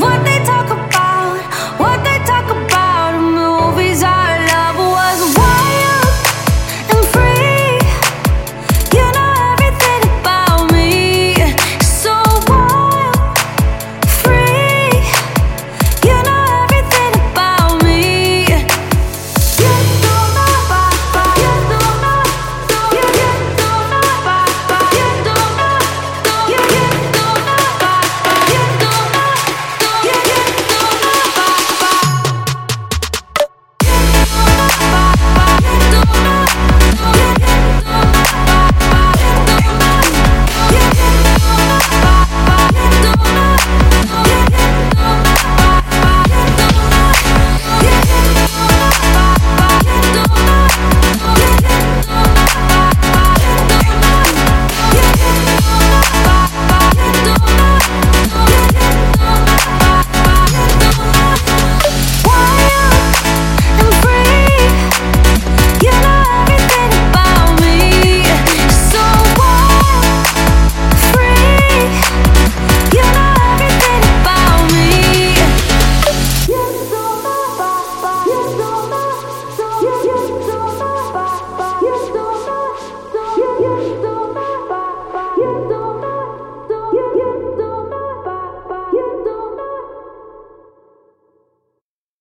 what they talk about.